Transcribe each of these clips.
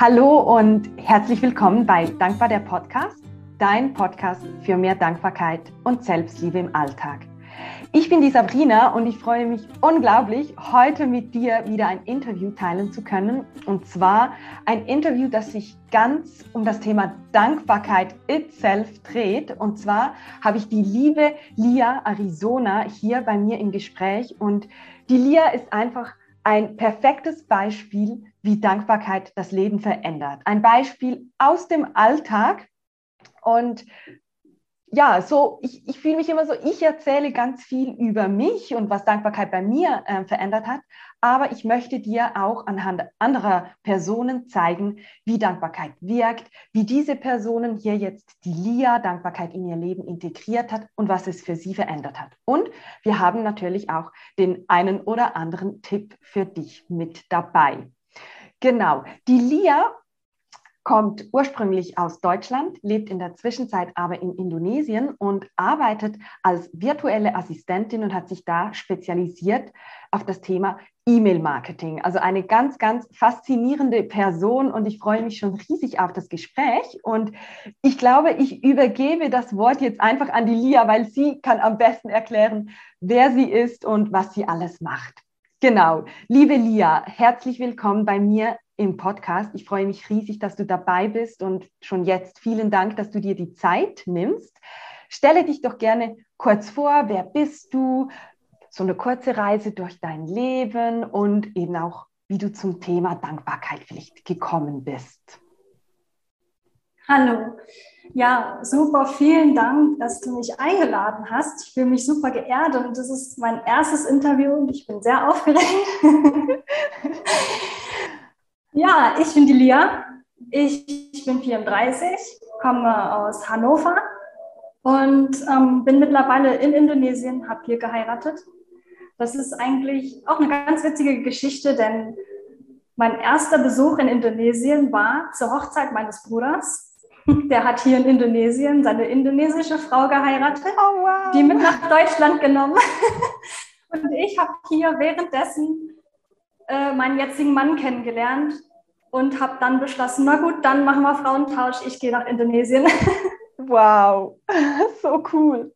Hallo und herzlich willkommen bei Dankbar der Podcast, dein Podcast für mehr Dankbarkeit und Selbstliebe im Alltag. Ich bin die Sabrina und ich freue mich unglaublich, heute mit dir wieder ein Interview teilen zu können. Und zwar ein Interview, das sich ganz um das Thema Dankbarkeit itself dreht. Und zwar habe ich die liebe Lia Arizona hier bei mir im Gespräch. Und die Lia ist einfach ein perfektes Beispiel, wie Dankbarkeit das Leben verändert. Ein Beispiel aus dem Alltag. Und ja, so, ich, ich fühle mich immer so, ich erzähle ganz viel über mich und was Dankbarkeit bei mir äh, verändert hat, aber ich möchte dir auch anhand anderer Personen zeigen, wie Dankbarkeit wirkt, wie diese Personen hier jetzt die LIA Dankbarkeit in ihr Leben integriert hat und was es für sie verändert hat. Und wir haben natürlich auch den einen oder anderen Tipp für dich mit dabei. Genau, die LIA kommt ursprünglich aus Deutschland, lebt in der Zwischenzeit aber in Indonesien und arbeitet als virtuelle Assistentin und hat sich da spezialisiert auf das Thema E-Mail-Marketing. Also eine ganz, ganz faszinierende Person und ich freue mich schon riesig auf das Gespräch. Und ich glaube, ich übergebe das Wort jetzt einfach an die Lia, weil sie kann am besten erklären, wer sie ist und was sie alles macht. Genau. Liebe Lia, herzlich willkommen bei mir im Podcast. Ich freue mich riesig, dass du dabei bist und schon jetzt vielen Dank, dass du dir die Zeit nimmst. Stelle dich doch gerne kurz vor, wer bist du? So eine kurze Reise durch dein Leben und eben auch, wie du zum Thema Dankbarkeit vielleicht gekommen bist. Hallo. Ja, super, vielen Dank, dass du mich eingeladen hast. Ich fühle mich super geehrt und das ist mein erstes Interview und ich bin sehr aufgeregt. Ja, ich bin die Lia. Ich, ich bin 34, komme aus Hannover und ähm, bin mittlerweile in Indonesien, habe hier geheiratet. Das ist eigentlich auch eine ganz witzige Geschichte, denn mein erster Besuch in Indonesien war zur Hochzeit meines Bruders. Der hat hier in Indonesien seine indonesische Frau geheiratet, oh, wow. die mit nach Deutschland genommen. Und ich habe hier währenddessen äh, meinen jetzigen Mann kennengelernt und habe dann beschlossen, na gut, dann machen wir Frauentausch, ich gehe nach Indonesien. Wow, so cool.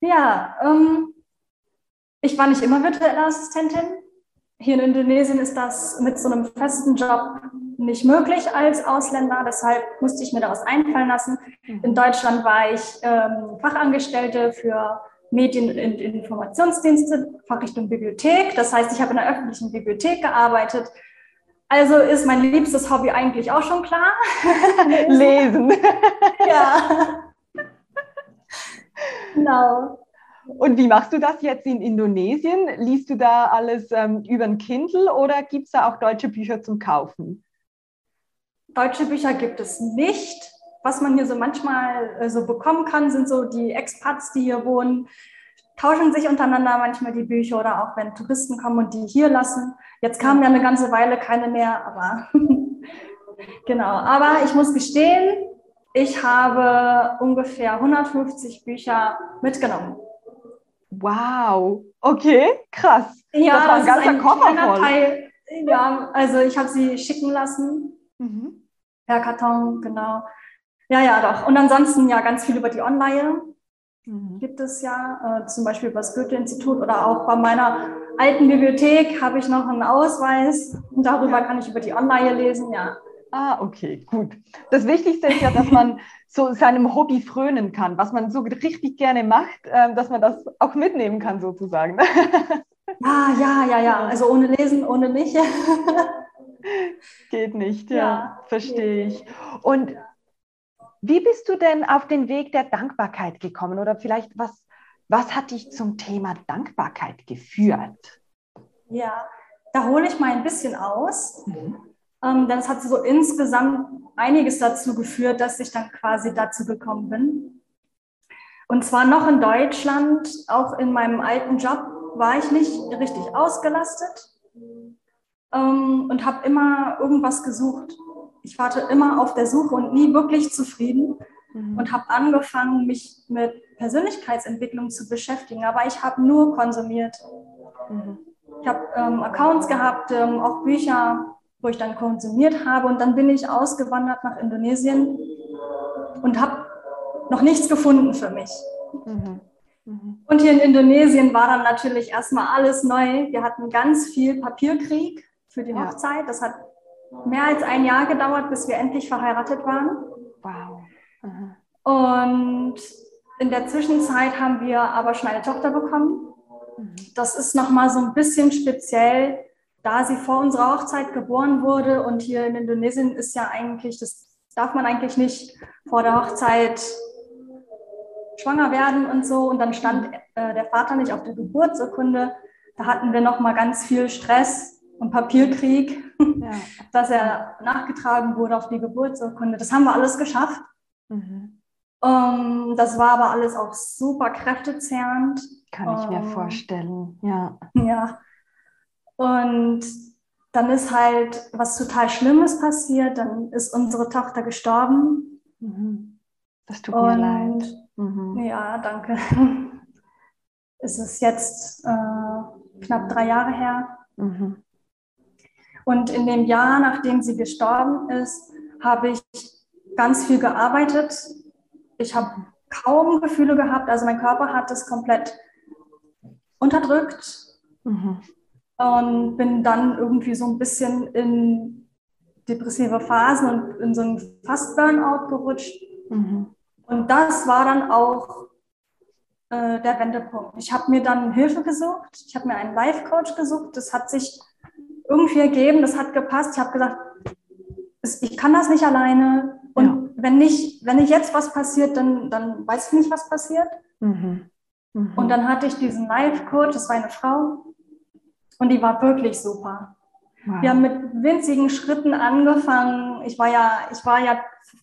Ja, ähm, ich war nicht immer virtuelle Assistentin. Hier in Indonesien ist das mit so einem festen Job nicht möglich als Ausländer, deshalb musste ich mir da was einfallen lassen. Mhm. In Deutschland war ich ähm, Fachangestellte für Medien- und Informationsdienste, Fachrichtung Bibliothek. Das heißt, ich habe in der öffentlichen Bibliothek gearbeitet, also ist mein liebstes Hobby eigentlich auch schon klar. Lesen. ja. Genau. Und wie machst du das jetzt in Indonesien? Liest du da alles ähm, über ein Kindle oder gibt es da auch deutsche Bücher zum Kaufen? Deutsche Bücher gibt es nicht. Was man hier so manchmal äh, so bekommen kann, sind so die Expats, die hier wohnen, tauschen sich untereinander manchmal die Bücher oder auch wenn Touristen kommen und die hier lassen. Jetzt kamen ja eine ganze Weile keine mehr, aber genau. Aber ich muss gestehen, ich habe ungefähr 150 Bücher mitgenommen. Wow, okay, krass. Ja, das war ein ganzer Koffer voll. Teil. Ja, also ich habe sie schicken lassen. Mhm. Per Karton, genau. Ja, ja, doch. Und ansonsten ja ganz viel über die Online mhm. gibt es ja, äh, zum Beispiel über das Goethe-Institut oder auch bei meiner alten Bibliothek habe ich noch einen Ausweis und darüber kann ich über die Online lesen, ja. Ah, okay, gut. Das Wichtigste ist ja, dass man so seinem Hobby frönen kann, was man so richtig gerne macht, äh, dass man das auch mitnehmen kann sozusagen. Ja, ja, ja, ja. Also ohne Lesen, ohne mich. Geht nicht, ja, ja verstehe ich. Und wie bist du denn auf den Weg der Dankbarkeit gekommen? Oder vielleicht, was, was hat dich zum Thema Dankbarkeit geführt? Ja, da hole ich mal ein bisschen aus. Mhm. Ähm, denn es hat so insgesamt einiges dazu geführt, dass ich dann quasi dazu gekommen bin. Und zwar noch in Deutschland, auch in meinem alten Job, war ich nicht richtig ausgelastet ähm, und habe immer irgendwas gesucht ich war immer auf der Suche und nie wirklich zufrieden mhm. und habe angefangen, mich mit Persönlichkeitsentwicklung zu beschäftigen, aber ich habe nur konsumiert. Mhm. Ich habe ähm, Accounts gehabt, ähm, auch Bücher wo ich dann konsumiert habe. Und dann bin ich ausgewandert nach Indonesien und habe noch nichts gefunden für mich. Mhm. Mhm. Und hier in Indonesien war dann natürlich erstmal alles neu. Wir hatten ganz viel Papierkrieg für die ja. Hochzeit. Das hat mehr als ein Jahr gedauert, bis wir endlich verheiratet waren. Wow. Mhm. Und in der Zwischenzeit haben wir aber schon eine Tochter bekommen. Mhm. Das ist nochmal so ein bisschen speziell, da sie vor unserer Hochzeit geboren wurde. Und hier in Indonesien ist ja eigentlich, das darf man eigentlich nicht vor der Hochzeit schwanger werden und so. Und dann stand äh, der Vater nicht auf der Geburtsurkunde. Da hatten wir noch mal ganz viel Stress und Papierkrieg, ja. dass er nachgetragen wurde auf die Geburtsurkunde. Das haben wir alles geschafft. Mhm. Um, ähm, das war aber alles auch super kräftezehrend. Kann ich mir um, vorstellen, ja. Ja. Und dann ist halt was total Schlimmes passiert. Dann ist unsere Tochter gestorben. Mhm. Das tut mir leid. Mhm. Ja, danke. Es ist jetzt äh, knapp drei Jahre her. Mhm. Und in dem Jahr, nachdem sie gestorben ist, habe ich ganz viel gearbeitet. Ich habe kaum Gefühle gehabt. Also mein Körper hat es komplett unterdrückt. Mhm. Und bin dann irgendwie so ein bisschen in depressive Phasen und in so einen Fast-Burnout gerutscht. Mhm. Und das war dann auch äh, der Wendepunkt. Ich habe mir dann Hilfe gesucht. Ich habe mir einen Life-Coach gesucht. Das hat sich irgendwie ergeben. Das hat gepasst. Ich habe gesagt, ich kann das nicht alleine. Und ja. wenn nicht, wenn nicht jetzt was passiert, dann, dann weiß ich nicht, was passiert. Mhm. Mhm. Und dann hatte ich diesen Life-Coach. Das war eine Frau. Und die war wirklich super. Wow. Wir haben mit winzigen Schritten angefangen. Ich war ja, ich war ja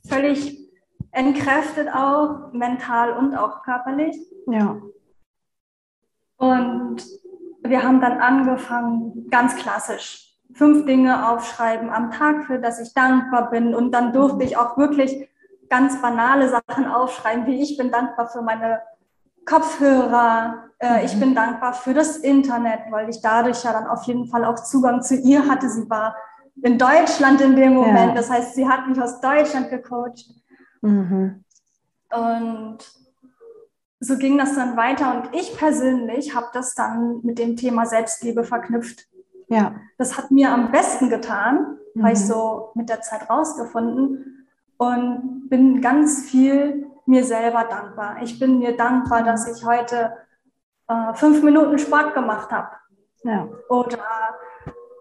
völlig entkräftet auch, mental und auch körperlich. Ja. Und wir haben dann angefangen, ganz klassisch, fünf Dinge aufschreiben am Tag, für das ich dankbar bin. Und dann durfte ich auch wirklich ganz banale Sachen aufschreiben, wie ich bin dankbar für meine Kopfhörer, äh, mhm. ich bin dankbar für das Internet, weil ich dadurch ja dann auf jeden Fall auch Zugang zu ihr hatte. Sie war in Deutschland in dem Moment, ja. das heißt, sie hat mich aus Deutschland gecoacht. Mhm. Und so ging das dann weiter und ich persönlich habe das dann mit dem Thema Selbstliebe verknüpft. Ja. Das hat mir am besten getan, mhm. habe ich so mit der Zeit rausgefunden und bin ganz viel mir selber dankbar. Ich bin mir dankbar, dass ich heute äh, fünf Minuten Sport gemacht habe. Ja. Oder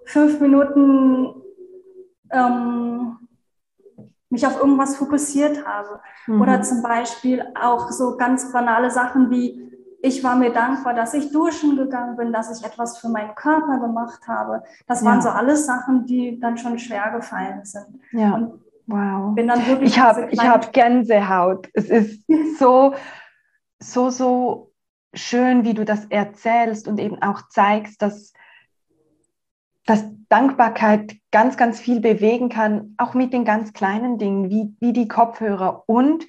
fünf Minuten ähm, mich auf irgendwas fokussiert habe. Mhm. Oder zum Beispiel auch so ganz banale Sachen wie, ich war mir dankbar, dass ich duschen gegangen bin, dass ich etwas für meinen Körper gemacht habe. Das ja. waren so alles Sachen, die dann schon schwer gefallen sind. Ja. Und wow. Bin dann wirklich ich habe ich hab Gänsehaut. Es ist so, so, so schön, wie du das erzählst und eben auch zeigst, dass dass Dankbarkeit ganz, ganz viel bewegen kann, auch mit den ganz kleinen Dingen, wie, wie die Kopfhörer und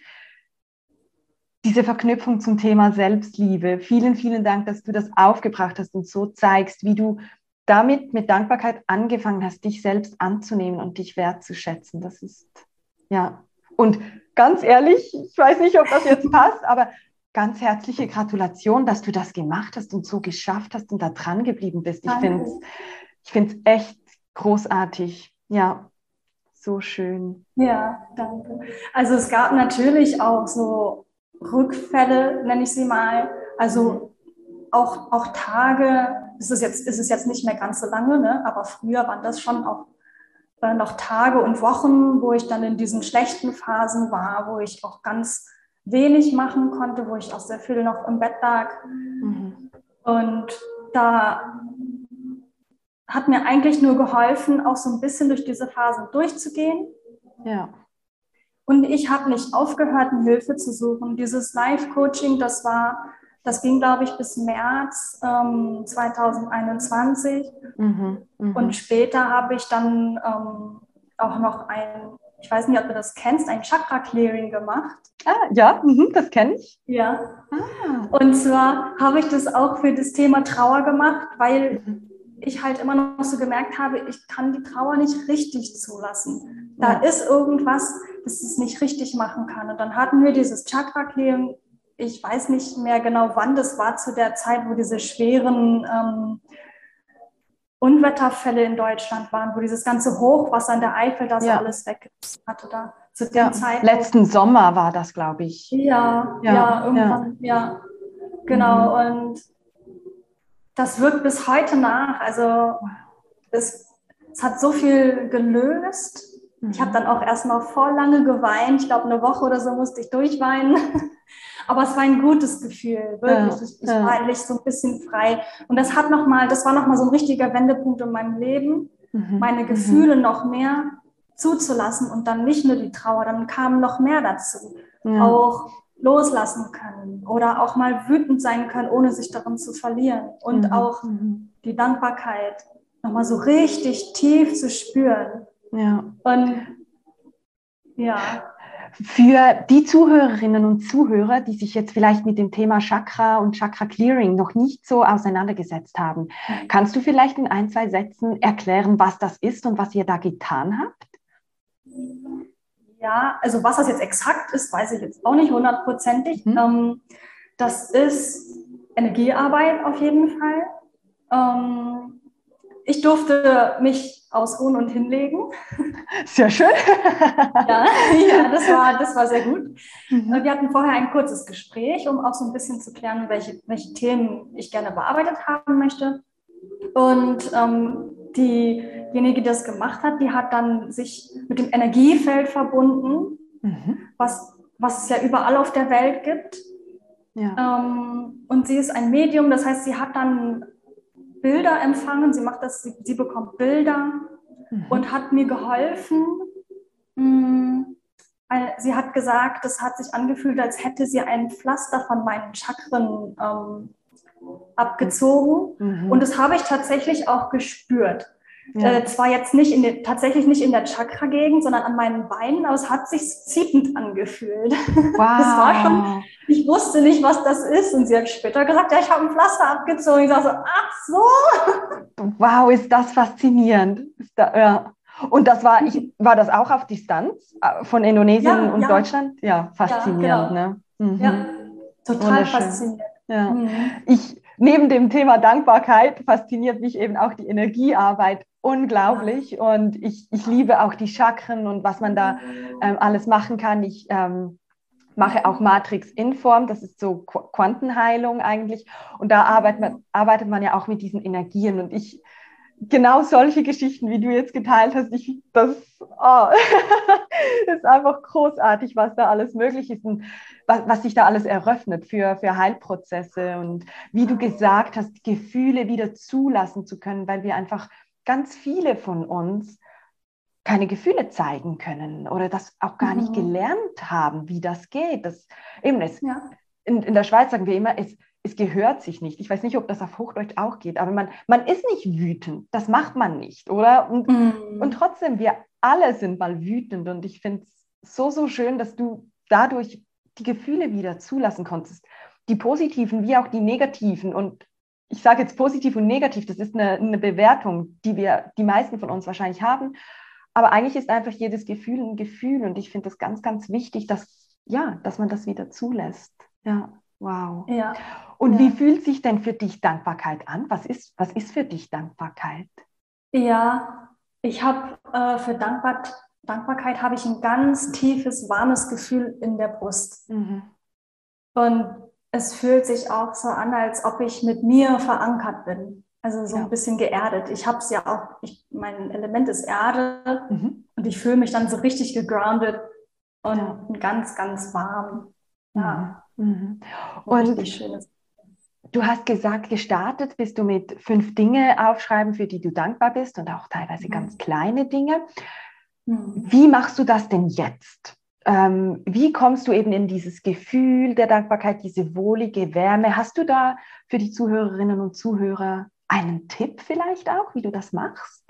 diese Verknüpfung zum Thema Selbstliebe. Vielen, vielen Dank, dass du das aufgebracht hast und so zeigst, wie du damit mit Dankbarkeit angefangen hast, dich selbst anzunehmen und dich wertzuschätzen. Das ist, ja. Und ganz ehrlich, ich weiß nicht, ob das jetzt passt, aber ganz herzliche Gratulation, dass du das gemacht hast und so geschafft hast und da dran geblieben bist. Ich finde es ich finde es echt großartig. Ja, so schön. Ja, danke. Also es gab natürlich auch so Rückfälle, nenne ich sie mal. Also auch, auch Tage, es ist, jetzt, ist es jetzt nicht mehr ganz so lange, ne? aber früher waren das schon auch äh, noch Tage und Wochen, wo ich dann in diesen schlechten Phasen war, wo ich auch ganz wenig machen konnte, wo ich auch sehr viel noch im Bett lag. Mhm. Und da hat mir eigentlich nur geholfen, auch so ein bisschen durch diese Phasen durchzugehen. Ja. Und ich habe nicht aufgehört, Hilfe zu suchen. Dieses Live-Coaching, das war, das ging, glaube ich, bis März ähm, 2021. Mhm, mh. Und später habe ich dann ähm, auch noch ein, ich weiß nicht, ob du das kennst, ein Chakra-Clearing gemacht. Ah, ja, mh, das kenne ich. Ja. Ah. Und zwar habe ich das auch für das Thema Trauer gemacht, weil mhm ich halt immer noch so gemerkt habe, ich kann die Trauer nicht richtig zulassen. Da ist irgendwas, das es nicht richtig machen kann. Und dann hatten wir dieses Chakra-Clearing. Ich weiß nicht mehr genau, wann das war, zu der Zeit, wo diese schweren ähm, Unwetterfälle in Deutschland waren, wo dieses ganze Hochwasser in der Eifel das ja. alles weg hatte da zu dem ja. Zeitpunkt. Letzten Sommer war das, glaube ich. Ja, ja, ja irgendwann, ja. Genau. Mhm. Und das wirkt bis heute nach. Also es, es hat so viel gelöst. Mhm. Ich habe dann auch erstmal voll lange geweint. Ich glaube, eine Woche oder so musste ich durchweinen. Aber es war ein gutes Gefühl, wirklich. Ja, ich, ich ja. war endlich so ein bisschen frei. Und das hat noch mal, das war nochmal so ein richtiger Wendepunkt in meinem Leben, mhm. meine mhm. Gefühle mhm. noch mehr zuzulassen und dann nicht nur die Trauer, dann kam noch mehr dazu. Ja. Auch loslassen können oder auch mal wütend sein können, ohne sich darin zu verlieren. Und mhm. auch mhm. die Dankbarkeit nochmal so richtig tief zu spüren. Ja. Und ja. Für die Zuhörerinnen und Zuhörer, die sich jetzt vielleicht mit dem Thema Chakra und Chakra Clearing noch nicht so auseinandergesetzt haben, mhm. kannst du vielleicht in ein, zwei Sätzen erklären, was das ist und was ihr da getan habt? Ja, also was das jetzt exakt ist, weiß ich jetzt auch nicht hundertprozentig. Mhm. Ähm, das ist Energiearbeit auf jeden Fall. Ähm, ich durfte mich ausruhen und hinlegen. Sehr schön. ja, ja das, war, das war sehr gut. Mhm. Wir hatten vorher ein kurzes Gespräch, um auch so ein bisschen zu klären, welche, welche Themen ich gerne bearbeitet haben möchte. Und ähm, diejenige, die das gemacht hat, die hat dann sich mit dem Energiefeld verbunden, mhm. was, was es ja überall auf der Welt gibt. Ja. Ähm, und sie ist ein Medium, das heißt, sie hat dann Bilder empfangen, sie macht das, sie, sie bekommt Bilder mhm. und hat mir geholfen. Mh, sie hat gesagt, es hat sich angefühlt, als hätte sie ein Pflaster von meinen Chakren ähm, abgezogen. Mhm. Und das habe ich tatsächlich auch gespürt. Ja. Äh, zwar jetzt nicht in den, tatsächlich nicht in der Chakra-Gegend, sondern an meinen Beinen, aber es hat sich ziepend angefühlt. Wow. Das war schon, ich wusste nicht, was das ist. Und sie hat später gesagt, ja, ich habe ein Pflaster abgezogen. Ich sage so, ach so. Wow, ist das faszinierend. Ist da, ja. Und das war, ich, war das auch auf Distanz äh, von Indonesien ja, und. Deutschland? Ja, faszinierend. Ja, genau. ne? mhm. ja total faszinierend. Ja. Mhm. Ich, neben dem Thema Dankbarkeit fasziniert mich eben auch die Energiearbeit unglaublich. Und ich, ich liebe auch die Chakren und was man da ähm, alles machen kann. Ich ähm, mache auch Matrix Inform, das ist so Qu Quantenheilung eigentlich. Und da arbeitet man, arbeitet man ja auch mit diesen Energien. Und ich genau solche Geschichten, wie du jetzt geteilt hast, ich, das oh, ist einfach großartig, was da alles möglich ist und was, was sich da alles eröffnet für, für Heilprozesse und wie du gesagt hast, Gefühle wieder zulassen zu können, weil wir einfach ganz viele von uns keine Gefühle zeigen können oder das auch gar nicht mhm. gelernt haben, wie das geht. Das, eben es, ja. in, in der Schweiz sagen wir immer, es, es gehört sich nicht. Ich weiß nicht, ob das auf Hochdeutsch auch geht, aber man, man ist nicht wütend. Das macht man nicht, oder? Und, mm. und trotzdem, wir alle sind mal wütend. Und ich finde es so, so schön, dass du dadurch die Gefühle wieder zulassen konntest. Die positiven wie auch die negativen. Und ich sage jetzt positiv und negativ, das ist eine, eine Bewertung, die wir, die meisten von uns wahrscheinlich haben. Aber eigentlich ist einfach jedes Gefühl ein Gefühl. Und ich finde es ganz, ganz wichtig, dass, ja, dass man das wieder zulässt. Ja. Wow. Ja. Und ja. wie fühlt sich denn für dich Dankbarkeit an? Was ist, was ist für dich Dankbarkeit? Ja, ich habe äh, für Dankbar Dankbarkeit habe ich ein ganz tiefes, warmes Gefühl in der Brust. Mhm. Und es fühlt sich auch so an, als ob ich mit mir verankert bin. Also so ja. ein bisschen geerdet. Ich habe es ja auch, ich, mein Element ist Erde mhm. und ich fühle mich dann so richtig gegroundet und ja. ganz, ganz warm. Ja. Mhm. Und du hast gesagt, gestartet bist du mit fünf Dinge aufschreiben, für die du dankbar bist und auch teilweise mhm. ganz kleine Dinge. Mhm. Wie machst du das denn jetzt? Ähm, wie kommst du eben in dieses Gefühl der Dankbarkeit, diese wohlige Wärme? Hast du da für die Zuhörerinnen und Zuhörer einen Tipp vielleicht auch, wie du das machst?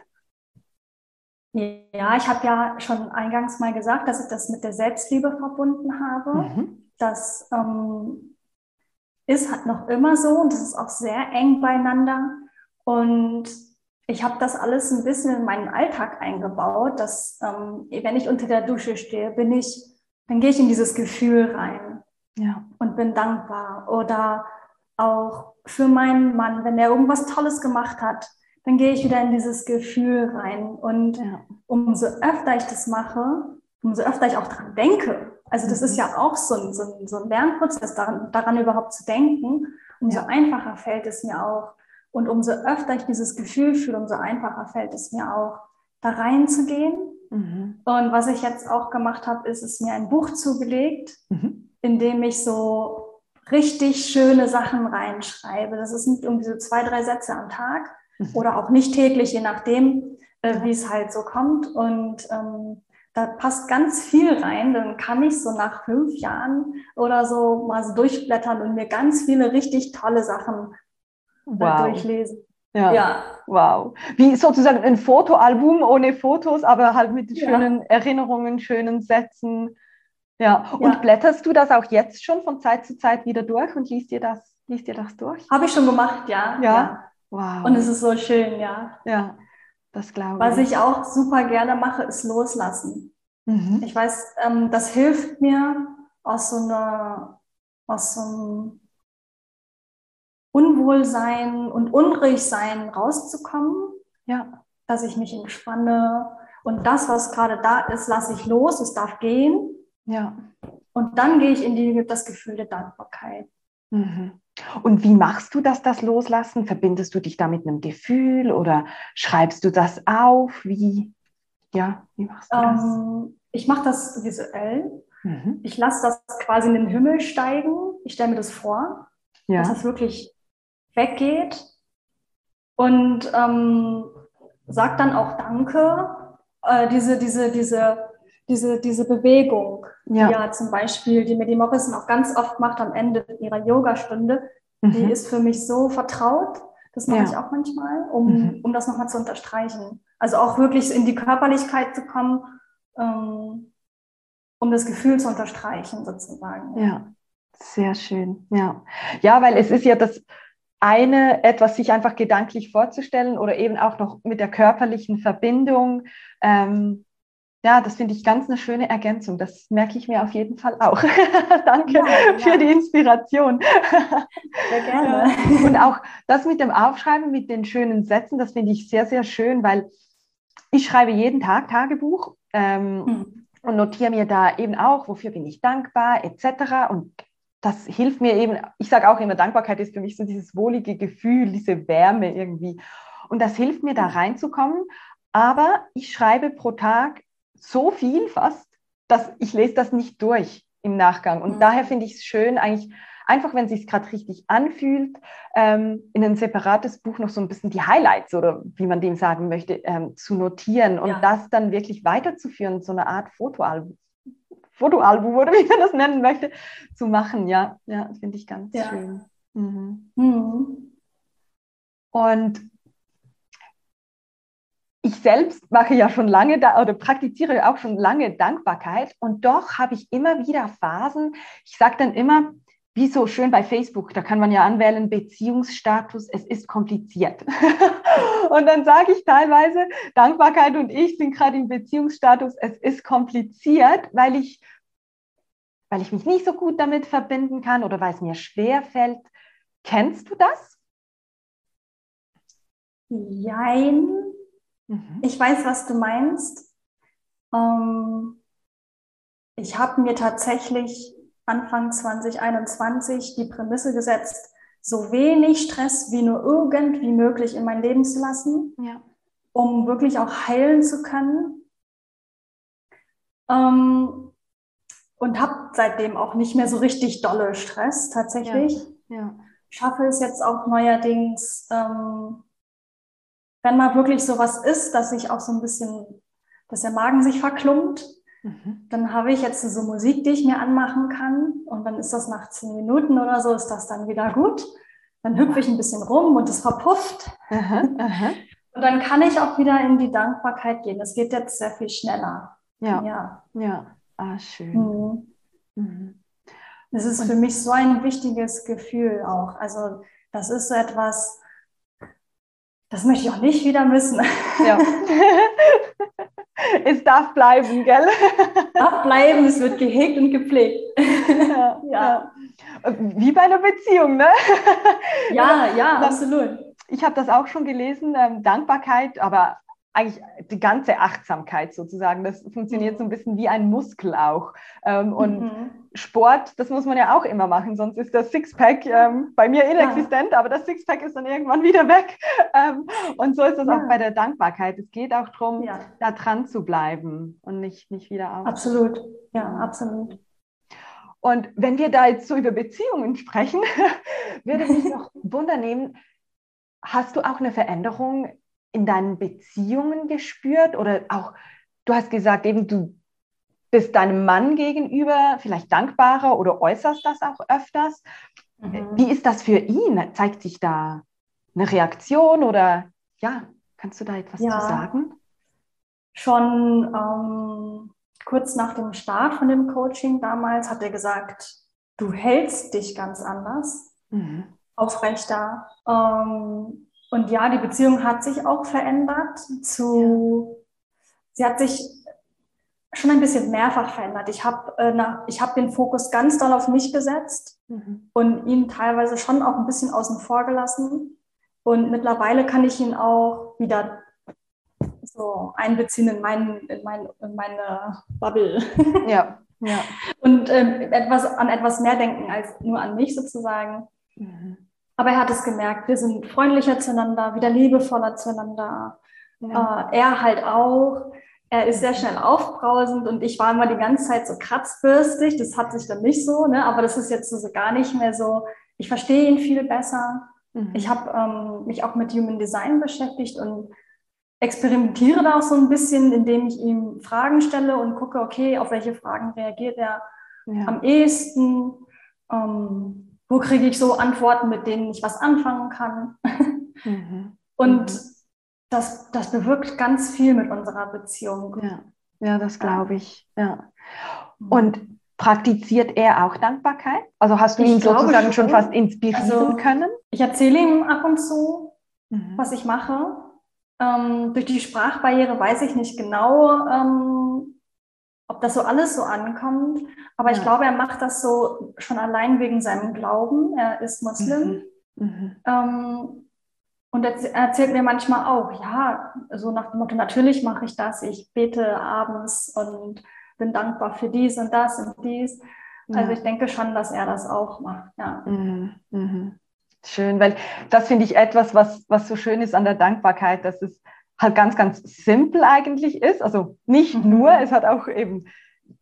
Ja, ich habe ja schon eingangs mal gesagt, dass ich das mit der Selbstliebe verbunden habe. Mhm. Das ähm, ist halt noch immer so und das ist auch sehr eng beieinander. Und ich habe das alles ein bisschen in meinen Alltag eingebaut, dass ähm, wenn ich unter der Dusche stehe, bin ich, dann gehe ich in dieses Gefühl rein ja. und bin dankbar. Oder auch für meinen Mann, wenn er irgendwas Tolles gemacht hat, dann gehe ich wieder in dieses Gefühl rein. Und ja. umso öfter ich das mache, umso öfter ich auch dran denke. Also das ist ja auch so ein, so ein, so ein Lernprozess, daran, daran überhaupt zu denken. Umso ja. einfacher fällt es mir auch. Und umso öfter ich dieses Gefühl fühle, umso einfacher fällt es mir auch, da reinzugehen. Mhm. Und was ich jetzt auch gemacht habe, ist es mir ein Buch zugelegt, mhm. in dem ich so richtig schöne Sachen reinschreibe. Das sind irgendwie so zwei, drei Sätze am Tag mhm. oder auch nicht täglich, je nachdem, äh, wie es halt so kommt. Und ähm, da passt ganz viel rein. Dann kann ich so nach fünf Jahren oder so mal so durchblättern und mir ganz viele richtig tolle Sachen wow. durchlesen. Ja. ja. Wow. Wie sozusagen ein Fotoalbum ohne Fotos, aber halt mit ja. schönen Erinnerungen, schönen Sätzen. Ja. Und ja. blätterst du das auch jetzt schon von Zeit zu Zeit wieder durch und liest dir das, liest dir das durch? Habe ich schon gemacht, ja. Ja. ja. Wow. Und es ist so schön, ja. Ja. Das glaube ich. Was ich auch super gerne mache, ist loslassen. Mhm. Ich weiß, ähm, das hilft mir aus so einer, aus so einem Unwohlsein und Unruhigsein rauszukommen. Ja. Dass ich mich entspanne und das, was gerade da ist, lasse ich los, es darf gehen. Ja. Und dann gehe ich in die, das Gefühl der Dankbarkeit. Mhm. Und wie machst du das, das Loslassen? Verbindest du dich da mit einem Gefühl oder schreibst du das auf? Wie, ja, wie machst du das? Ähm, ich mache das visuell. Mhm. Ich lasse das quasi in den Himmel steigen. Ich stelle mir das vor, ja. dass das wirklich weggeht und ähm, sage dann auch Danke. Äh, diese, diese, diese, diese, diese Bewegung, ja. die ja zum Beispiel, die mir die Morrison auch ganz oft macht am Ende ihrer Yogastunde, mhm. die ist für mich so vertraut. Das mache ja. ich auch manchmal, um, mhm. um das nochmal zu unterstreichen. Also auch wirklich in die Körperlichkeit zu kommen, ähm, um das Gefühl zu unterstreichen, sozusagen. Ja, sehr schön. Ja, ja weil es ist ja das eine, etwas sich einfach gedanklich vorzustellen oder eben auch noch mit der körperlichen Verbindung. Ähm, ja, das finde ich ganz eine schöne Ergänzung. Das merke ich mir auf jeden Fall auch. Danke ja, ja. für die Inspiration. Sehr gerne. Und auch das mit dem Aufschreiben, mit den schönen Sätzen, das finde ich sehr, sehr schön, weil ich schreibe jeden Tag Tagebuch ähm, mhm. und notiere mir da eben auch, wofür bin ich dankbar, etc. Und das hilft mir eben, ich sage auch immer, Dankbarkeit ist für mich so dieses wohlige Gefühl, diese Wärme irgendwie. Und das hilft mir da reinzukommen. Aber ich schreibe pro Tag so viel fast, dass ich lese das nicht durch im Nachgang. Und mhm. daher finde ich es schön, eigentlich einfach, wenn es sich gerade richtig anfühlt, ähm, in ein separates Buch noch so ein bisschen die Highlights oder wie man dem sagen möchte, ähm, zu notieren und ja. das dann wirklich weiterzuführen, so eine Art Fotoalbum. Fotoalbum oder wie man das nennen möchte, zu machen. Ja, ja finde ich ganz ja. schön. Mhm. Mhm. Und ich selbst mache ja schon lange da oder praktiziere auch schon lange Dankbarkeit und doch habe ich immer wieder Phasen. Ich sage dann immer, wie so schön bei Facebook, da kann man ja anwählen, Beziehungsstatus, es ist kompliziert. und dann sage ich teilweise, Dankbarkeit und ich sind gerade im Beziehungsstatus, es ist kompliziert, weil ich, weil ich mich nicht so gut damit verbinden kann oder weil es mir schwer fällt. Kennst du das? Jein. Mhm. Ich weiß, was du meinst. Ähm, ich habe mir tatsächlich Anfang 2021 die Prämisse gesetzt, so wenig Stress wie nur irgendwie möglich in mein Leben zu lassen, ja. um wirklich auch heilen zu können. Ähm, und habe seitdem auch nicht mehr so richtig dolle Stress tatsächlich. Ja. Ja. Schaffe es jetzt auch neuerdings, ähm, wenn mal wirklich so was ist, dass ich auch so ein bisschen, dass der Magen sich verklumpt, Mhm. Dann habe ich jetzt so Musik, die ich mir anmachen kann und dann ist das nach zehn Minuten oder so, ist das dann wieder gut. Dann hüpfe ich ein bisschen rum und es verpufft. Aha, aha. Und dann kann ich auch wieder in die Dankbarkeit gehen. Das geht jetzt sehr viel schneller. Ja, ja, ja. Ah, schön. Mhm. Mhm. Das ist und für mich so ein wichtiges Gefühl auch. Also das ist so etwas, das möchte ich auch nicht wieder missen. Ja. es darf bleiben, gell? darf bleiben, es wird gehegt und gepflegt. Ja, ja. Wie bei einer Beziehung, ne? Ja, ja, absolut. Ich habe das auch schon gelesen, ähm, Dankbarkeit, aber eigentlich die ganze Achtsamkeit sozusagen. Das funktioniert so ein bisschen wie ein Muskel auch. Ähm, und mhm. Sport, das muss man ja auch immer machen, sonst ist das Sixpack ähm, bei mir inexistent, ja. aber das Sixpack ist dann irgendwann wieder weg. Ähm, und so ist das ja. auch bei der Dankbarkeit. Es geht auch darum, ja. da dran zu bleiben und nicht, nicht wieder auf. Absolut, ja, absolut. Und wenn wir da jetzt so über Beziehungen sprechen, würde mich noch wundern hast du auch eine Veränderung in deinen Beziehungen gespürt oder auch, du hast gesagt, eben du bist deinem Mann gegenüber vielleicht dankbarer oder äußerst das auch öfters. Mhm. Wie ist das für ihn? Zeigt sich da eine Reaktion oder ja, kannst du da etwas ja, zu sagen? Schon ähm, kurz nach dem Start von dem Coaching damals hat er gesagt, du hältst dich ganz anders, mhm. aufrechter. Ähm, und ja, die Beziehung hat sich auch verändert zu, sie hat sich schon ein bisschen mehrfach verändert. Ich habe äh, hab den Fokus ganz doll auf mich gesetzt mhm. und ihn teilweise schon auch ein bisschen außen vor gelassen. Und mittlerweile kann ich ihn auch wieder so einbeziehen in, mein, in, mein, in meine Bubble. Ja, ja. Und ähm, etwas, an etwas mehr denken als nur an mich sozusagen. Mhm. Aber er hat es gemerkt, wir sind freundlicher zueinander, wieder liebevoller zueinander. Ja. Äh, er halt auch. Er ist sehr schnell aufbrausend und ich war immer die ganze Zeit so kratzbürstig. Das hat sich dann nicht so, ne? aber das ist jetzt so gar nicht mehr so. Ich verstehe ihn viel besser. Mhm. Ich habe ähm, mich auch mit Human Design beschäftigt und experimentiere da auch so ein bisschen, indem ich ihm Fragen stelle und gucke, okay, auf welche Fragen reagiert er ja. am ehesten. Ähm, wo kriege ich so Antworten, mit denen ich was anfangen kann. Mhm. Und mhm. das, das bewirkt ganz viel mit unserer Beziehung. Ja, ja das glaube ich. Ja. Und praktiziert er auch Dankbarkeit? Also hast du ich ihn sozusagen schon. schon fast inspirieren also, können? Ich erzähle ihm ab und zu, mhm. was ich mache. Ähm, durch die Sprachbarriere weiß ich nicht genau, ähm, ob das so alles so ankommt. Aber ja. ich glaube, er macht das so schon allein wegen seinem Glauben. Er ist Muslim. Mhm. Mhm. Ähm, und er erzählt mir manchmal auch, ja, so nach dem Motto, natürlich mache ich das. Ich bete abends und bin dankbar für dies und das und dies. Also ich denke schon, dass er das auch macht. Ja. Mhm. mhm. Schön, weil das finde ich etwas, was, was so schön ist an der Dankbarkeit, dass es halt ganz, ganz simpel eigentlich ist. Also nicht mhm. nur, es hat auch eben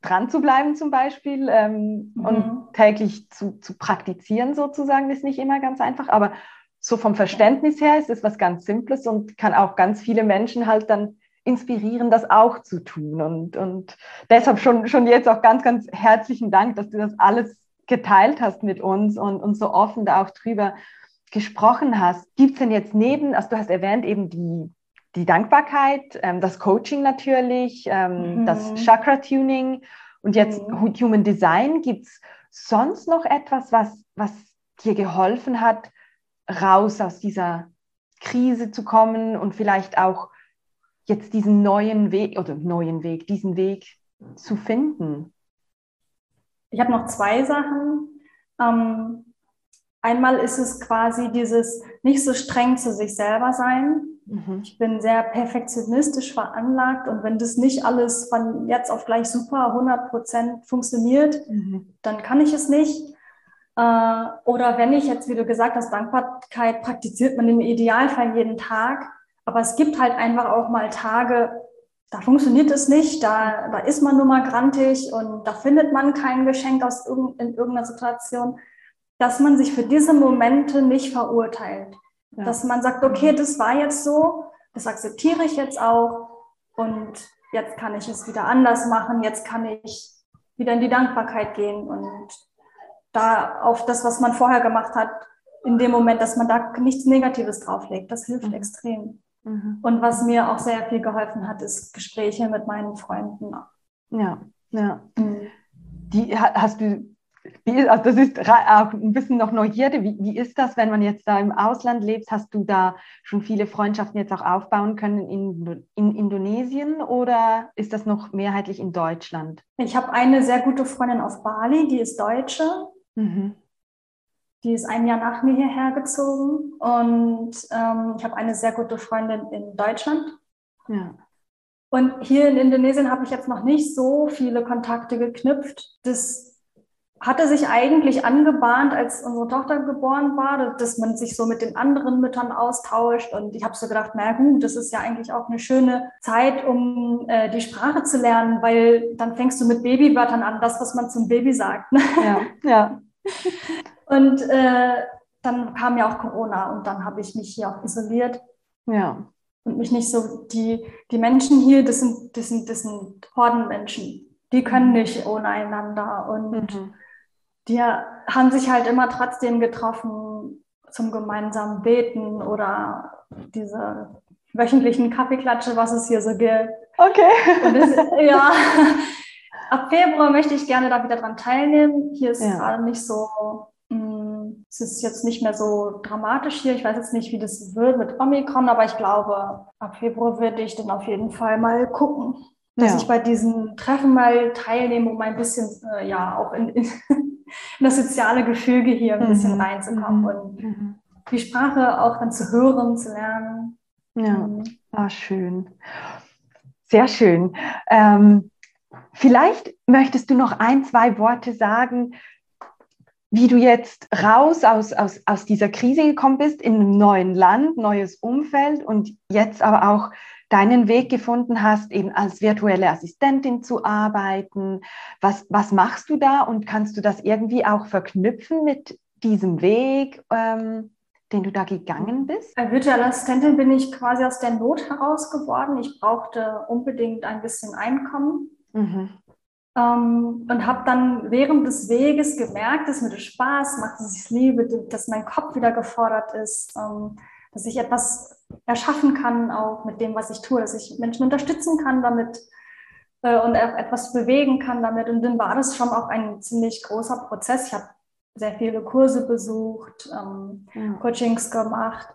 dran zu bleiben zum Beispiel ähm, mhm. und täglich zu, zu praktizieren sozusagen ist nicht immer ganz einfach, aber so vom Verständnis her ist es was ganz Simples und kann auch ganz viele Menschen halt dann inspirieren, das auch zu tun. Und, und deshalb schon, schon jetzt auch ganz, ganz herzlichen Dank, dass du das alles geteilt hast mit uns und, und so offen da auch drüber gesprochen hast. Gibt es denn jetzt neben, also du hast erwähnt, eben die die Dankbarkeit, ähm, das Coaching natürlich, ähm, mhm. das Chakra-Tuning und jetzt mhm. Human Design. Gibt es sonst noch etwas, was, was dir geholfen hat, raus aus dieser Krise zu kommen und vielleicht auch jetzt diesen neuen Weg oder neuen Weg, diesen Weg zu finden? Ich habe noch zwei Sachen. Ähm, einmal ist es quasi dieses nicht so streng zu sich selber sein. Mhm. Ich bin sehr perfektionistisch veranlagt und wenn das nicht alles von jetzt auf gleich super 100 Prozent funktioniert, mhm. dann kann ich es nicht. Äh, oder wenn ich jetzt, wie du gesagt hast, Dankbarkeit praktiziert man im Idealfall jeden Tag, aber es gibt halt einfach auch mal Tage, da funktioniert es nicht, da, da ist man nur mal grantig und da findet man kein Geschenk aus irg in irgendeiner Situation, dass man sich für diese Momente nicht verurteilt. Ja. Dass man sagt, okay, das war jetzt so, das akzeptiere ich jetzt auch und jetzt kann ich es wieder anders machen, jetzt kann ich wieder in die Dankbarkeit gehen und da auf das, was man vorher gemacht hat, in dem Moment, dass man da nichts Negatives drauflegt, das hilft mhm. extrem. Mhm. Und was mir auch sehr viel geholfen hat, ist Gespräche mit meinen Freunden. Ja, ja. Mhm. Die hast du wie, also das ist auch ein bisschen noch Neugierde. Wie, wie ist das, wenn man jetzt da im Ausland lebt? Hast du da schon viele Freundschaften jetzt auch aufbauen können in, in Indonesien oder ist das noch mehrheitlich in Deutschland? Ich habe eine sehr gute Freundin auf Bali, die ist Deutsche. Mhm. Die ist ein Jahr nach mir hierher gezogen. Und ähm, ich habe eine sehr gute Freundin in Deutschland. Ja. Und hier in Indonesien habe ich jetzt noch nicht so viele Kontakte geknüpft. Das hatte sich eigentlich angebahnt, als unsere Tochter geboren war, dass man sich so mit den anderen Müttern austauscht. Und ich habe so gedacht, na gut, das ist ja eigentlich auch eine schöne Zeit, um äh, die Sprache zu lernen, weil dann fängst du mit Babywörtern an, das, was man zum Baby sagt. Ne? Ja, ja. und äh, dann kam ja auch Corona und dann habe ich mich hier auch isoliert. Ja. Und mich nicht so, die, die Menschen hier, das sind, das sind, das sind Hordenmenschen. Die können mhm. nicht ohne einander. Und mhm die haben sich halt immer trotzdem getroffen zum gemeinsamen Beten oder diese wöchentlichen Kaffeeklatsche, was es hier so gibt. Okay. Das, ja, ab Februar möchte ich gerne da wieder dran teilnehmen. Hier ist ja. gerade nicht so, mh, mm, es ist jetzt nicht mehr so dramatisch hier. Ich weiß jetzt nicht, wie das wird mit Omikron, aber ich glaube, ab Februar werde ich dann auf jeden Fall mal gucken, dass ja. ich bei diesen Treffen mal teilnehme, um ein bisschen, äh, ja, auch in, in das soziale Gefüge hier ein bisschen mhm. reinzukommen mhm. und mhm. die Sprache auch dann zu hören, zu lernen. Ja, mhm. ah, schön. Sehr schön. Ähm, vielleicht möchtest du noch ein, zwei Worte sagen, wie du jetzt raus aus, aus, aus dieser Krise gekommen bist, in einem neuen Land, neues Umfeld und jetzt aber auch deinen Weg gefunden hast, eben als virtuelle Assistentin zu arbeiten. Was, was machst du da und kannst du das irgendwie auch verknüpfen mit diesem Weg, ähm, den du da gegangen bist? Als virtuelle Assistentin bin ich quasi aus der Not heraus geworden. Ich brauchte unbedingt ein bisschen Einkommen. Mhm. Ähm, und habe dann während des Weges gemerkt, dass mir das Spaß macht, dass ich es liebe, dass mein Kopf wieder gefordert ist, ähm, dass ich etwas erschaffen kann, auch mit dem, was ich tue, dass ich Menschen unterstützen kann damit äh, und auch etwas bewegen kann damit. Und dann war das schon auch ein ziemlich großer Prozess. Ich habe sehr viele Kurse besucht, ähm, ja. Coachings gemacht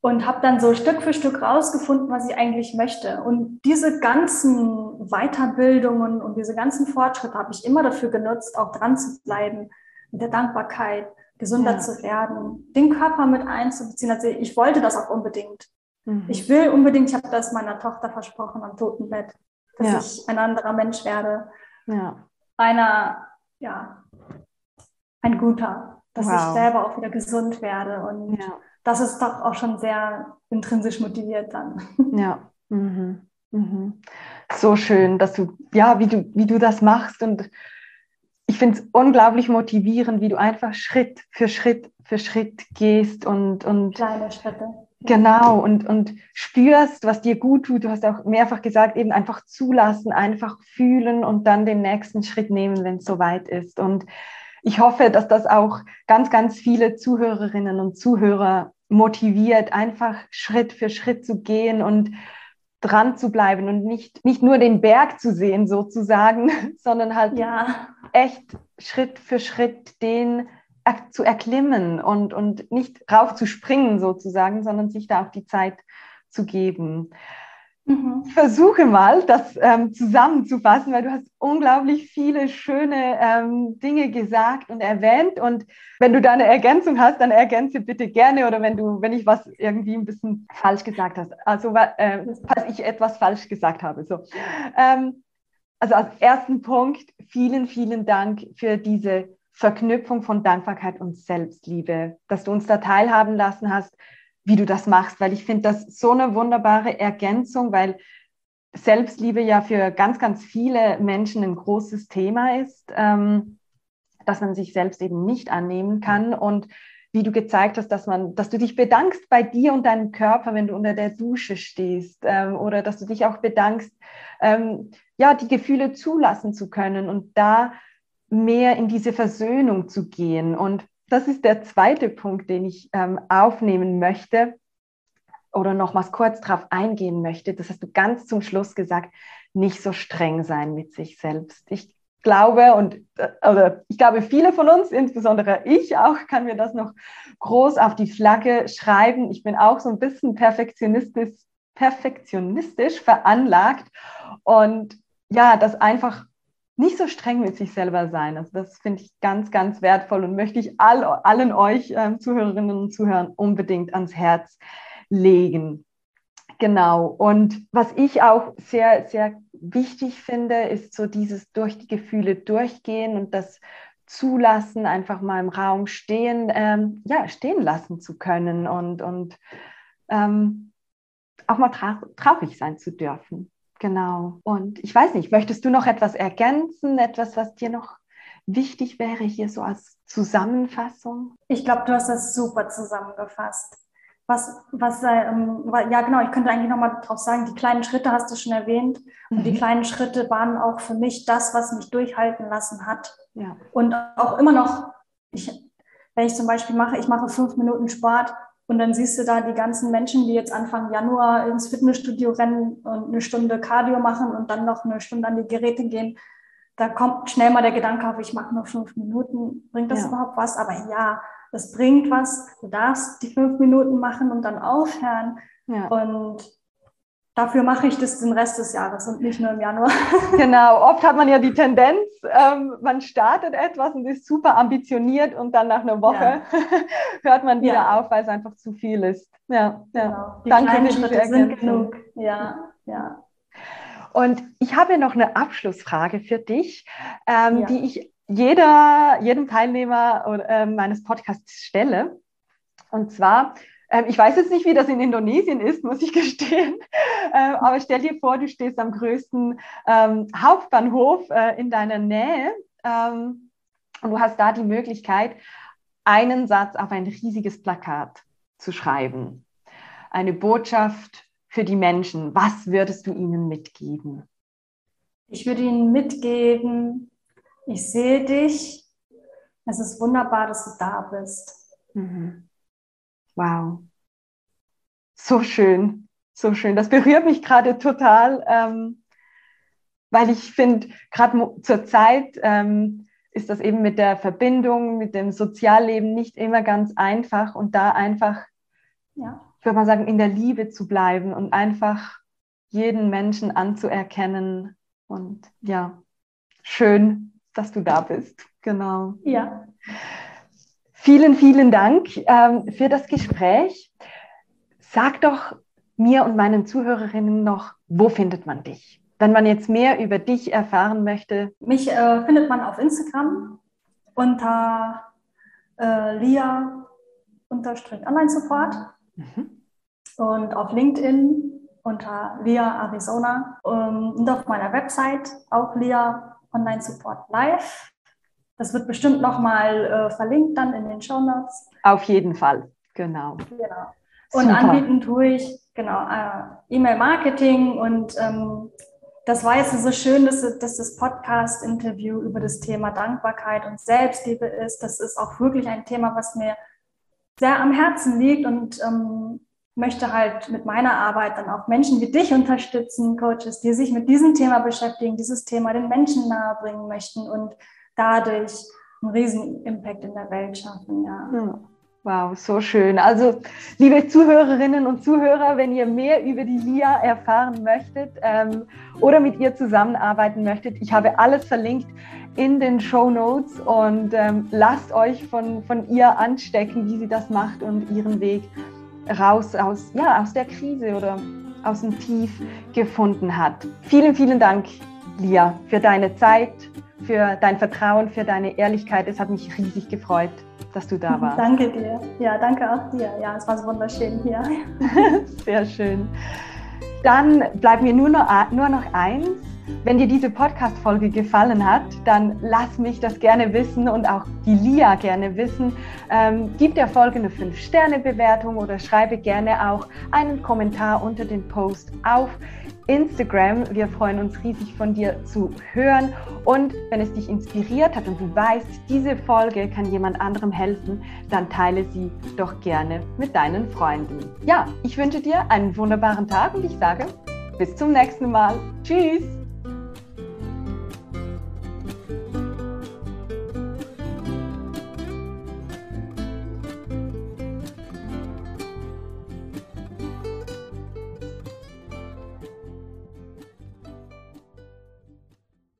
und habe dann so Stück für Stück rausgefunden, was ich eigentlich möchte. Und diese ganzen Weiterbildungen und diese ganzen Fortschritte habe ich immer dafür genutzt, auch dran zu bleiben, mit der Dankbarkeit, gesünder ja. zu werden, den Körper mit einzubeziehen. Also ich wollte das auch unbedingt. Mhm. Ich will unbedingt, ich habe das meiner Tochter versprochen am Totenbett, dass ja. ich ein anderer Mensch werde. Ja. Einer, ja, ein guter, dass wow. ich selber auch wieder gesund werde. Und ja. das ist doch auch schon sehr intrinsisch motiviert dann. Ja. Mhm. Mhm. So schön, dass du, ja, wie du, wie du das machst und ich finde es unglaublich motivierend, wie du einfach Schritt für Schritt für Schritt gehst und, und kleine Schritte. Genau, und, und spürst, was dir gut tut. Du hast auch mehrfach gesagt, eben einfach zulassen, einfach fühlen und dann den nächsten Schritt nehmen, wenn es soweit ist. Und ich hoffe, dass das auch ganz, ganz viele Zuhörerinnen und Zuhörer motiviert, einfach Schritt für Schritt zu gehen und dran zu bleiben und nicht, nicht nur den Berg zu sehen sozusagen, sondern halt ja. echt Schritt für Schritt den zu erklimmen und, und nicht rauf zu springen sozusagen, sondern sich da auch die Zeit zu geben. Mhm. Versuche mal, das ähm, zusammenzufassen, weil du hast unglaublich viele schöne ähm, Dinge gesagt und erwähnt. Und wenn du da eine Ergänzung hast, dann ergänze bitte gerne oder wenn du, wenn ich was irgendwie ein bisschen falsch gesagt hast. Also äh, falls ich etwas falsch gesagt habe. So. Ähm, also als ersten Punkt, vielen, vielen Dank für diese Verknüpfung von Dankbarkeit und Selbstliebe, dass du uns da teilhaben lassen hast, wie du das machst, weil ich finde das so eine wunderbare Ergänzung, weil Selbstliebe ja für ganz, ganz viele Menschen ein großes Thema ist, ähm, dass man sich selbst eben nicht annehmen kann und wie du gezeigt hast, dass man, dass du dich bedankst bei dir und deinem Körper, wenn du unter der Dusche stehst, ähm, oder dass du dich auch bedankst, ähm, ja, die Gefühle zulassen zu können und da mehr in diese Versöhnung zu gehen. Und das ist der zweite Punkt, den ich ähm, aufnehmen möchte oder nochmals kurz darauf eingehen möchte. Das hast du ganz zum Schluss gesagt, nicht so streng sein mit sich selbst. Ich glaube und äh, oder ich glaube, viele von uns, insbesondere ich auch, kann mir das noch groß auf die Flagge schreiben. Ich bin auch so ein bisschen perfektionistisch, perfektionistisch veranlagt und ja, das einfach nicht so streng mit sich selber sein. Also das finde ich ganz, ganz wertvoll und möchte ich all, allen euch äh, Zuhörerinnen und Zuhörern unbedingt ans Herz legen. Genau. Und was ich auch sehr, sehr wichtig finde, ist so dieses durch die Gefühle durchgehen und das zulassen, einfach mal im Raum stehen, ähm, ja, stehen lassen zu können und, und ähm, auch mal tra traurig sein zu dürfen. Genau. Und ich weiß nicht, möchtest du noch etwas ergänzen, etwas, was dir noch wichtig wäre hier so als Zusammenfassung? Ich glaube, du hast das super zusammengefasst was, was, ähm, ja genau, ich könnte eigentlich nochmal drauf sagen, die kleinen Schritte hast du schon erwähnt. Und die mhm. kleinen Schritte waren auch für mich das, was mich durchhalten lassen hat. Ja. Und auch immer noch, ich, wenn ich zum Beispiel mache, ich mache fünf Minuten Sport und dann siehst du da die ganzen Menschen, die jetzt Anfang Januar ins Fitnessstudio rennen und eine Stunde Cardio machen und dann noch eine Stunde an die Geräte gehen. Da kommt schnell mal der Gedanke auf, ich mache nur fünf Minuten. Bringt das ja. überhaupt was? Aber ja, das bringt was, du darfst die fünf Minuten machen und dann aufhören. Ja. Und dafür mache ich das den Rest des Jahres und nicht nur im Januar. Genau, oft hat man ja die Tendenz, ähm, man startet etwas und ist super ambitioniert und dann nach einer Woche ja. hört man wieder ja. auf, weil es einfach zu viel ist. Ja, ja. Genau. Die Danke kleinen Schritte sind genug. Ja, ja. Und ich habe noch eine Abschlussfrage für dich, ähm, die ich jeder, jedem Teilnehmer äh, meines Podcasts stelle. Und zwar, ich weiß jetzt nicht, wie das in Indonesien ist, muss ich gestehen, äh, aber stell dir vor, du stehst am größten ähm, Hauptbahnhof äh, in deiner Nähe ähm, und du hast da die Möglichkeit, einen Satz auf ein riesiges Plakat zu schreiben. Eine Botschaft für die Menschen. Was würdest du ihnen mitgeben? Ich würde ihnen mitgeben, ich sehe dich. Es ist wunderbar, dass du da bist. Mhm. Wow. So schön, so schön. Das berührt mich gerade total, ähm, weil ich finde, gerade zur Zeit ähm, ist das eben mit der Verbindung, mit dem Sozialleben nicht immer ganz einfach und da einfach, ja. ich würde mal sagen, in der Liebe zu bleiben und einfach jeden Menschen anzuerkennen und ja, schön, dass du da bist. Genau. Ja. Vielen, vielen Dank ähm, für das Gespräch. Sag doch mir und meinen Zuhörerinnen noch, wo findet man dich? Wenn man jetzt mehr über dich erfahren möchte. Mich äh, findet man auf Instagram unter äh, Lia Online Support mhm. und auf LinkedIn unter Lia Arizona ähm, und auf meiner Website auch Lia Online Support Live. Das wird bestimmt nochmal äh, verlinkt dann in den Show Notes. Auf jeden Fall, genau. genau. Und Super. anbieten tue ich genau äh, E-Mail-Marketing und ähm, das war jetzt so schön, dass, dass das Podcast-Interview über das Thema Dankbarkeit und Selbstliebe ist. Das ist auch wirklich ein Thema, was mir sehr am Herzen liegt und ähm, möchte halt mit meiner Arbeit dann auch Menschen wie dich unterstützen, Coaches, die sich mit diesem Thema beschäftigen, dieses Thema den Menschen nahebringen möchten und dadurch einen riesen Impact in der Welt schaffen. Ja. Wow, so schön. Also, liebe Zuhörerinnen und Zuhörer, wenn ihr mehr über die Lia erfahren möchtet ähm, oder mit ihr zusammenarbeiten möchtet, ich habe alles verlinkt in den Show Notes und ähm, lasst euch von, von ihr anstecken, wie sie das macht und ihren Weg raus aus, ja, aus der Krise oder aus dem Tief gefunden hat. Vielen, vielen Dank, Lia, für deine Zeit, für dein Vertrauen, für deine Ehrlichkeit. Es hat mich riesig gefreut, dass du da warst. Danke dir. Ja, danke auch dir. Ja, es war so wunderschön hier. Sehr schön. Dann bleibt mir nur noch, nur noch eins. Wenn dir diese Podcast-Folge gefallen hat, dann lass mich das gerne wissen und auch die Lia gerne wissen. Ähm, gib der Folge eine 5-Sterne-Bewertung oder schreibe gerne auch einen Kommentar unter den Post auf Instagram. Wir freuen uns riesig von dir zu hören. Und wenn es dich inspiriert hat und du weißt, diese Folge kann jemand anderem helfen, dann teile sie doch gerne mit deinen Freunden. Ja, ich wünsche dir einen wunderbaren Tag und ich sage bis zum nächsten Mal. Tschüss!